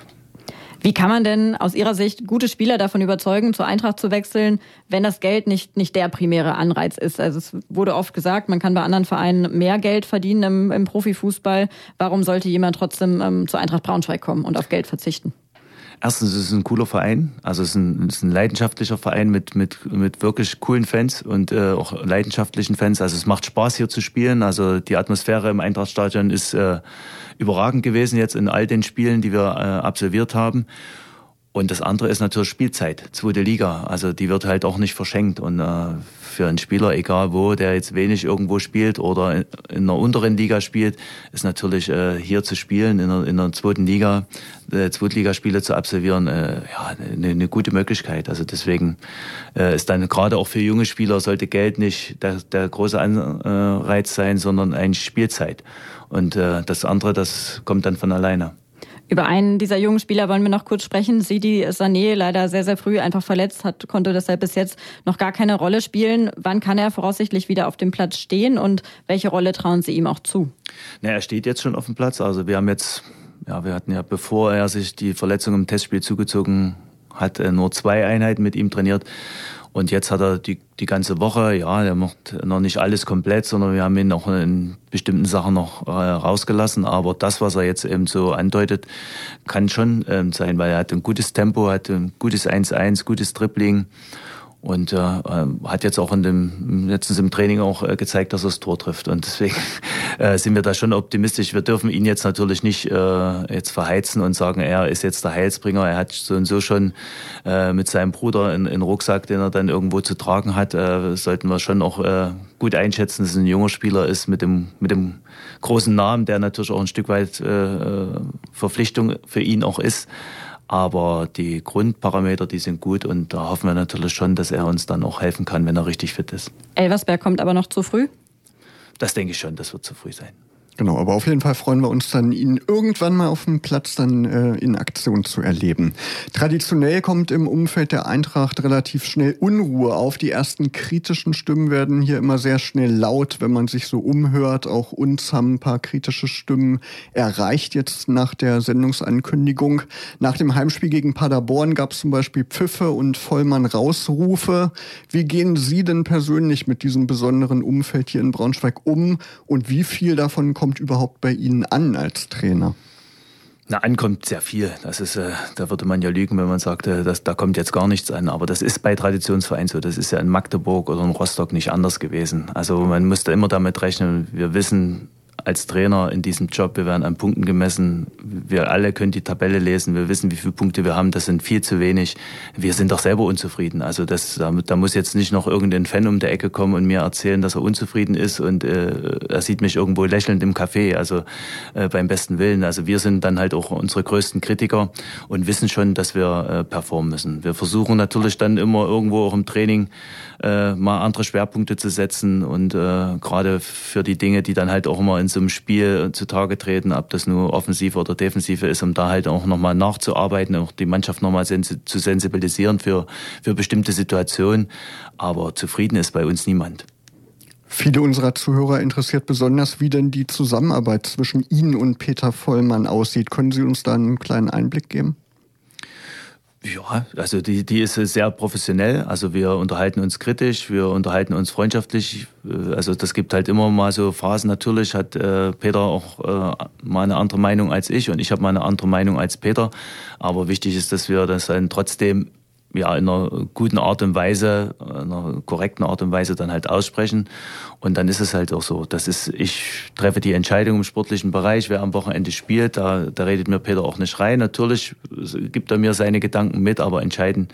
Wie kann man denn aus Ihrer Sicht gute Spieler davon überzeugen, zur Eintracht zu wechseln, wenn das Geld nicht, nicht der primäre Anreiz ist? Also es wurde oft gesagt, man kann bei anderen Vereinen mehr Geld verdienen im, im Profifußball. Warum sollte jemand trotzdem ähm, zur Eintracht Braunschweig kommen und auf Geld verzichten? Erstens ist es ein cooler Verein, also es ist ein, es ist ein leidenschaftlicher Verein mit, mit, mit wirklich coolen Fans und äh, auch leidenschaftlichen Fans. Also es macht Spaß hier zu spielen. Also die Atmosphäre im Eintrachtstadion ist äh, überragend gewesen jetzt in all den Spielen, die wir äh, absolviert haben. Und das andere ist natürlich Spielzeit, zweite Liga. Also die wird halt auch nicht verschenkt. Und äh, für einen Spieler, egal wo, der jetzt wenig irgendwo spielt oder in, in einer unteren Liga spielt, ist natürlich äh, hier zu spielen, in einer, in einer zweiten Liga, äh, Zweitligaspiele zu absolvieren, äh, ja, eine, eine gute Möglichkeit. Also deswegen äh, ist dann gerade auch für junge Spieler sollte Geld nicht der, der große Anreiz sein, sondern eigentlich Spielzeit. Und äh, das andere, das kommt dann von alleine. Über einen dieser jungen Spieler wollen wir noch kurz sprechen. Sidi Sané, leider sehr, sehr früh einfach verletzt, hat, konnte deshalb bis jetzt noch gar keine Rolle spielen. Wann kann er voraussichtlich wieder auf dem Platz stehen und welche Rolle trauen Sie ihm auch zu? Na, er steht jetzt schon auf dem Platz. Also wir haben jetzt, ja, wir hatten ja, bevor er sich die Verletzung im Testspiel zugezogen hat, äh, nur zwei Einheiten mit ihm trainiert. Und jetzt hat er die, die ganze Woche, ja, er macht noch nicht alles komplett, sondern wir haben ihn noch in bestimmten Sachen noch äh, rausgelassen. Aber das, was er jetzt eben so andeutet, kann schon ähm, sein, weil er hat ein gutes Tempo, hat ein gutes 1-1, gutes Dribbling und äh, hat jetzt auch in dem letztens im Training auch äh, gezeigt, dass er das Tor trifft. Und deswegen äh, sind wir da schon optimistisch. Wir dürfen ihn jetzt natürlich nicht äh, jetzt verheizen und sagen, er ist jetzt der Heilsbringer. Er hat so und so schon äh, mit seinem Bruder einen Rucksack, den er dann irgendwo zu tragen hat, äh, sollten wir schon auch äh, gut einschätzen, dass es ein junger Spieler ist mit dem mit dem großen Namen, der natürlich auch ein Stück weit äh, äh Verpflichtung für ihn auch ist. Aber die Grundparameter, die sind gut und da hoffen wir natürlich schon, dass er uns dann auch helfen kann, wenn er richtig fit ist. Elversberg kommt aber noch zu früh? Das denke ich schon, das wird zu früh sein. Genau, aber auf jeden Fall freuen wir uns dann, ihn irgendwann mal auf dem Platz dann äh, in Aktion zu erleben. Traditionell kommt im Umfeld der Eintracht relativ schnell Unruhe auf. Die ersten kritischen Stimmen werden hier immer sehr schnell laut, wenn man sich so umhört. Auch uns haben ein paar kritische Stimmen erreicht jetzt nach der Sendungsankündigung. Nach dem Heimspiel gegen Paderborn gab es zum Beispiel Pfiffe und Vollmann-Rausrufe. Wie gehen Sie denn persönlich mit diesem besonderen Umfeld hier in Braunschweig um und wie viel davon kommt kommt überhaupt bei Ihnen an als Trainer? Na, ankommt sehr viel. Das ist, äh, da würde man ja lügen, wenn man sagte, dass, da kommt jetzt gar nichts an. Aber das ist bei Traditionsvereinen so. Das ist ja in Magdeburg oder in Rostock nicht anders gewesen. Also man musste immer damit rechnen. Wir wissen, als Trainer in diesem Job. Wir werden an Punkten gemessen. Wir alle können die Tabelle lesen. Wir wissen, wie viele Punkte wir haben. Das sind viel zu wenig. Wir sind doch selber unzufrieden. Also das, da, muss jetzt nicht noch irgendein Fan um der Ecke kommen und mir erzählen, dass er unzufrieden ist und äh, er sieht mich irgendwo lächelnd im Café. Also äh, beim besten Willen. Also wir sind dann halt auch unsere größten Kritiker und wissen schon, dass wir äh, performen müssen. Wir versuchen natürlich dann immer irgendwo auch im Training äh, mal andere Schwerpunkte zu setzen und äh, gerade für die Dinge, die dann halt auch immer in einem Spiel zutage treten, ob das nur offensive oder defensive ist, um da halt auch nochmal nachzuarbeiten, auch die Mannschaft nochmal sensi zu sensibilisieren für, für bestimmte Situationen. Aber zufrieden ist bei uns niemand. Viele unserer Zuhörer interessiert besonders, wie denn die Zusammenarbeit zwischen Ihnen und Peter Vollmann aussieht. Können Sie uns da einen kleinen Einblick geben? Ja, also die, die ist sehr professionell. Also wir unterhalten uns kritisch, wir unterhalten uns freundschaftlich. Also das gibt halt immer mal so Phasen. Natürlich hat äh, Peter auch äh, mal eine andere Meinung als ich und ich habe mal eine andere Meinung als Peter. Aber wichtig ist, dass wir das dann trotzdem ja, in einer guten Art und Weise, in einer korrekten Art und Weise dann halt aussprechen. Und dann ist es halt auch so. Das ist, ich treffe die Entscheidung im sportlichen Bereich, wer am Wochenende spielt, da, da redet mir Peter auch nicht rein. Natürlich gibt er mir seine Gedanken mit, aber entscheiden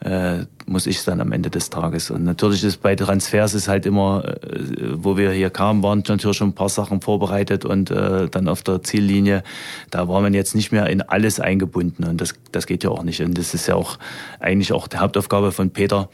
äh, muss ich dann am Ende des Tages. Und natürlich ist bei Transfers ist halt immer, äh, wo wir hier kamen, waren natürlich schon ein paar Sachen vorbereitet und äh, dann auf der Ziellinie, da war man jetzt nicht mehr in alles eingebunden und das, das geht ja auch nicht. Und das ist ja auch eigentlich auch die Hauptaufgabe von Peter,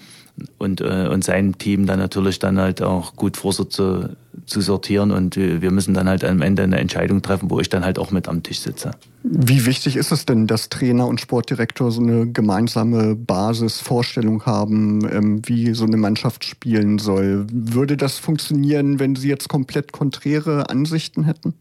und, äh, und seinem Team dann natürlich dann halt auch gut vor zu, zu sortieren und wir müssen dann halt am Ende eine Entscheidung treffen, wo ich dann halt auch mit am Tisch sitze. Wie wichtig ist es denn, dass Trainer und Sportdirektor so eine gemeinsame Basisvorstellung haben, ähm, wie so eine Mannschaft spielen soll? Würde das funktionieren, wenn Sie jetzt komplett konträre Ansichten hätten?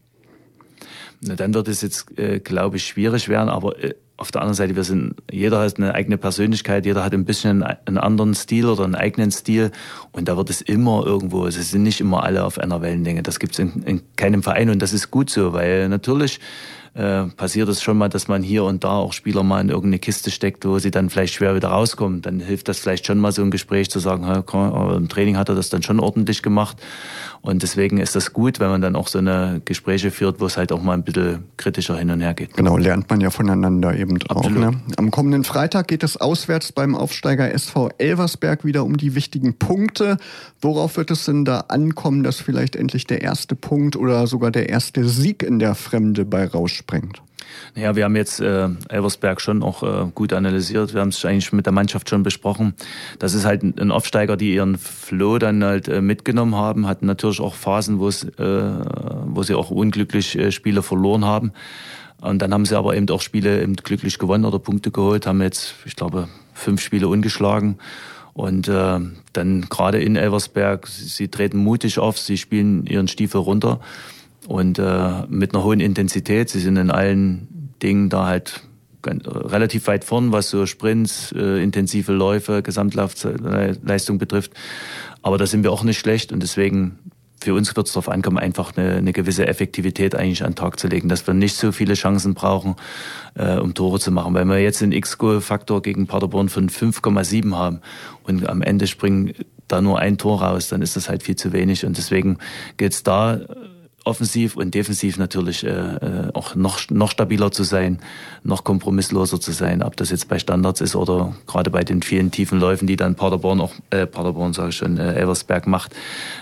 Na, dann wird es jetzt, äh, glaube ich, schwierig werden, aber äh, auf der anderen Seite, wir sind, jeder hat eine eigene Persönlichkeit, jeder hat ein bisschen einen anderen Stil oder einen eigenen Stil und da wird es immer irgendwo, es sind nicht immer alle auf einer Wellenlänge. Das gibt es in, in keinem Verein und das ist gut so, weil natürlich äh, passiert es schon mal, dass man hier und da auch Spieler mal in irgendeine Kiste steckt, wo sie dann vielleicht schwer wieder rauskommen. Dann hilft das vielleicht schon mal so ein Gespräch zu sagen, hey, im Training hat er das dann schon ordentlich gemacht. Und deswegen ist das gut, wenn man dann auch so eine Gespräche führt, wo es halt auch mal ein bisschen kritischer hin und her geht. Genau, lernt man ja voneinander eben auch. Ne? Am kommenden Freitag geht es auswärts beim Aufsteiger SV Elversberg wieder um die wichtigen Punkte. Worauf wird es denn da ankommen, dass vielleicht endlich der erste Punkt oder sogar der erste Sieg in der Fremde bei Rausch sprengt? Naja, wir haben jetzt äh, Elversberg schon auch äh, gut analysiert. Wir haben es eigentlich mit der Mannschaft schon besprochen. Das ist halt ein Aufsteiger, die ihren Flow dann halt äh, mitgenommen haben, hatten natürlich auch Phasen, wo äh, wo sie auch unglücklich äh, Spiele verloren haben. Und dann haben sie aber eben auch Spiele eben glücklich gewonnen oder Punkte geholt, haben jetzt, ich glaube, fünf Spiele ungeschlagen. Und äh, dann gerade in Elversberg, sie treten mutig auf, sie spielen ihren Stiefel runter und äh, mit einer hohen Intensität. Sie sind in allen Dingen da halt relativ weit vorn, was so Sprints, äh, intensive Läufe, Gesamtlaufleistung betrifft. Aber da sind wir auch nicht schlecht und deswegen für uns wird es darauf ankommen, einfach eine, eine, gewisse Effektivität eigentlich an den Tag zu legen, dass wir nicht so viele Chancen brauchen, äh, um Tore zu machen. Weil wir jetzt einen X-Goal-Faktor gegen Paderborn von 5,7 haben und am Ende springen da nur ein Tor raus, dann ist das halt viel zu wenig. Und deswegen geht es da offensiv und defensiv natürlich äh, äh, auch noch, noch stabiler zu sein, noch kompromissloser zu sein, ob das jetzt bei Standards ist oder gerade bei den vielen tiefen Läufen, die dann Paderborn auch, äh, Paderborn sage ich schon, äh, Elversberg macht,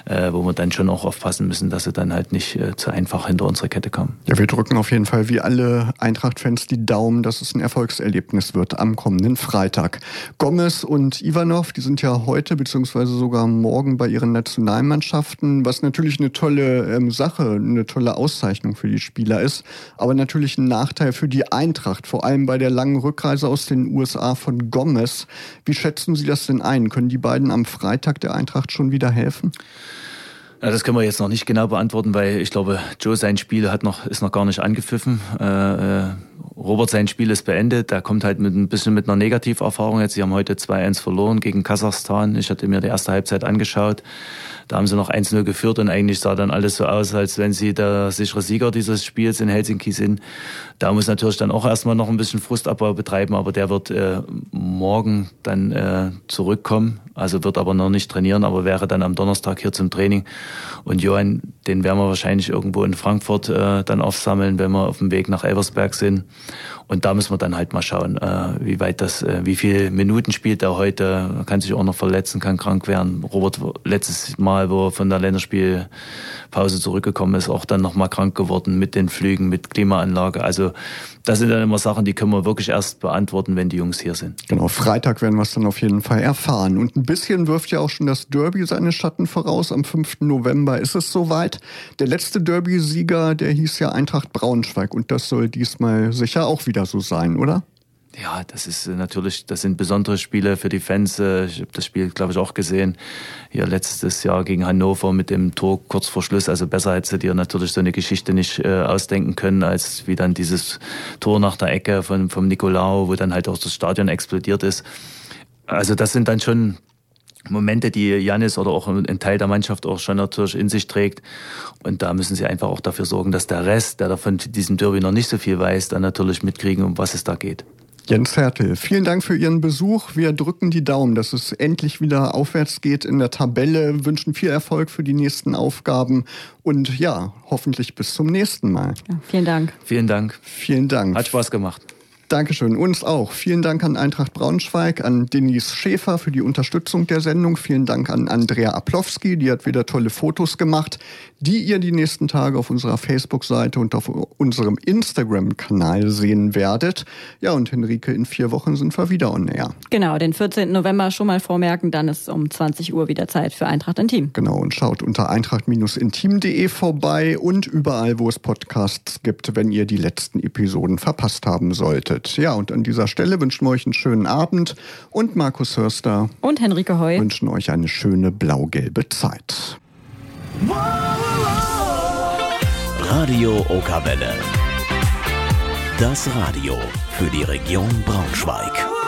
äh, wo wir dann schon auch aufpassen müssen, dass sie dann halt nicht äh, zu einfach hinter unsere Kette kommen. Ja, wir drücken auf jeden Fall wie alle Eintracht-Fans die Daumen, dass es ein Erfolgserlebnis wird am kommenden Freitag. Gomez und Ivanov, die sind ja heute beziehungsweise sogar morgen bei ihren Nationalmannschaften, was natürlich eine tolle ähm, Sache eine tolle Auszeichnung für die Spieler ist, aber natürlich ein Nachteil für die Eintracht, vor allem bei der langen Rückreise aus den USA von Gomez. Wie schätzen Sie das denn ein? Können die beiden am Freitag der Eintracht schon wieder helfen? Ja, das können wir jetzt noch nicht genau beantworten, weil ich glaube, Joe sein Spiel hat noch, ist noch gar nicht angepfiffen. Äh, äh, Robert sein Spiel ist beendet. Er kommt halt mit ein bisschen mit einer Negativerfahrung jetzt. Sie haben heute 2-1 verloren gegen Kasachstan. Ich hatte mir die erste Halbzeit angeschaut. Da haben sie noch 1-0 geführt und eigentlich sah dann alles so aus, als wenn sie der sichere Sieger dieses Spiels in Helsinki sind. Da muss natürlich dann auch erstmal noch ein bisschen Frustabbau betreiben, aber der wird äh, morgen dann äh, zurückkommen. Also wird aber noch nicht trainieren, aber wäre dann am Donnerstag hier zum Training. Und Johann, den werden wir wahrscheinlich irgendwo in Frankfurt äh, dann aufsammeln, wenn wir auf dem Weg nach Elversberg sind. Und da müssen wir dann halt mal schauen, äh, wie weit das, äh, wie viele Minuten spielt er heute, kann sich auch noch verletzen, kann krank werden. Robert letztes Mal, wo er von der Länderspielpause zurückgekommen ist, auch dann nochmal krank geworden mit den Flügen, mit Klimaanlage. Also das sind dann immer Sachen, die können wir wirklich erst beantworten, wenn die Jungs hier sind. Genau, Freitag werden wir es dann auf jeden Fall erfahren. Und ein bisschen wirft ja auch schon das Derby seine Schatten voraus. Am 5. November ist es soweit. Der letzte Derby-Sieger, der hieß ja Eintracht Braunschweig. Und das soll diesmal sicher auch wieder so sein, oder? Ja, das ist äh, natürlich, das sind besondere Spiele für die Fans. Äh, ich habe das Spiel, glaube ich, auch gesehen. Hier letztes Jahr gegen Hannover mit dem Tor kurz vor Schluss. Also besser hätte dir natürlich so eine Geschichte nicht äh, ausdenken können, als wie dann dieses Tor nach der Ecke von, vom Nicolau, wo dann halt auch das Stadion explodiert ist. Also das sind dann schon Momente, die Janis oder auch ein Teil der Mannschaft auch schon natürlich in sich trägt. Und da müssen sie einfach auch dafür sorgen, dass der Rest, der davon diesem Derby noch nicht so viel weiß, dann natürlich mitkriegen, um was es da geht. Jens Hertel, vielen Dank für Ihren Besuch. Wir drücken die Daumen, dass es endlich wieder aufwärts geht in der Tabelle, wünschen viel Erfolg für die nächsten Aufgaben und ja, hoffentlich bis zum nächsten Mal. Ja, vielen Dank. Vielen Dank. Vielen Dank. Hat Spaß gemacht. Dankeschön. Uns auch. Vielen Dank an Eintracht Braunschweig, an Denise Schäfer für die Unterstützung der Sendung. Vielen Dank an Andrea Aplowski, die hat wieder tolle Fotos gemacht, die ihr die nächsten Tage auf unserer Facebook-Seite und auf unserem Instagram-Kanal sehen werdet. Ja, und Henrike, in vier Wochen sind wir wieder on air. Genau, den 14. November schon mal vormerken, dann ist um 20 Uhr wieder Zeit für Eintracht Intim. Genau, und schaut unter eintracht-intim.de vorbei und überall, wo es Podcasts gibt, wenn ihr die letzten Episoden verpasst haben solltet. Ja, und an dieser Stelle wünschen wir euch einen schönen Abend und Markus Hörster und Henrike Heu wünschen euch eine schöne blau-gelbe Zeit. Radio Okawelle. Das Radio für die Region Braunschweig.